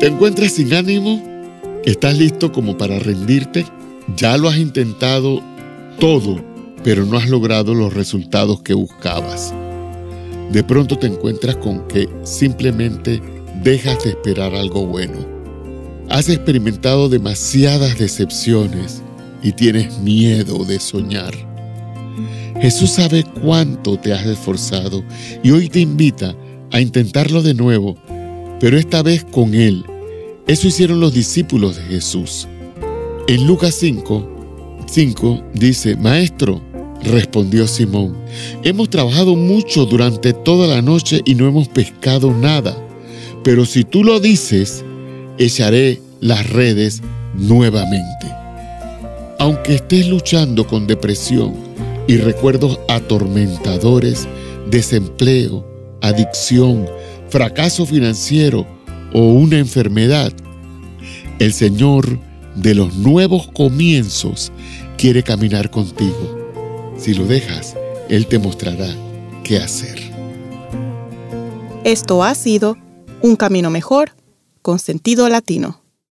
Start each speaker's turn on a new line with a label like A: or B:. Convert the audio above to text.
A: ¿Te encuentras sin ánimo? ¿Estás listo como para rendirte? Ya lo has intentado todo, pero no has logrado los resultados que buscabas. De pronto te encuentras con que simplemente dejas de esperar algo bueno. Has experimentado demasiadas decepciones y tienes miedo de soñar. Jesús sabe cuánto te has esforzado y hoy te invita a intentarlo de nuevo, pero esta vez con Él. Eso hicieron los discípulos de Jesús. En Lucas 5, 5 dice, Maestro, respondió Simón, hemos trabajado mucho durante toda la noche y no hemos pescado nada, pero si tú lo dices, echaré las redes nuevamente. Aunque estés luchando con depresión y recuerdos atormentadores, desempleo, adicción, fracaso financiero o una enfermedad, el Señor de los nuevos comienzos quiere caminar contigo. Si lo dejas, Él te mostrará qué hacer.
B: Esto ha sido Un Camino Mejor con sentido latino.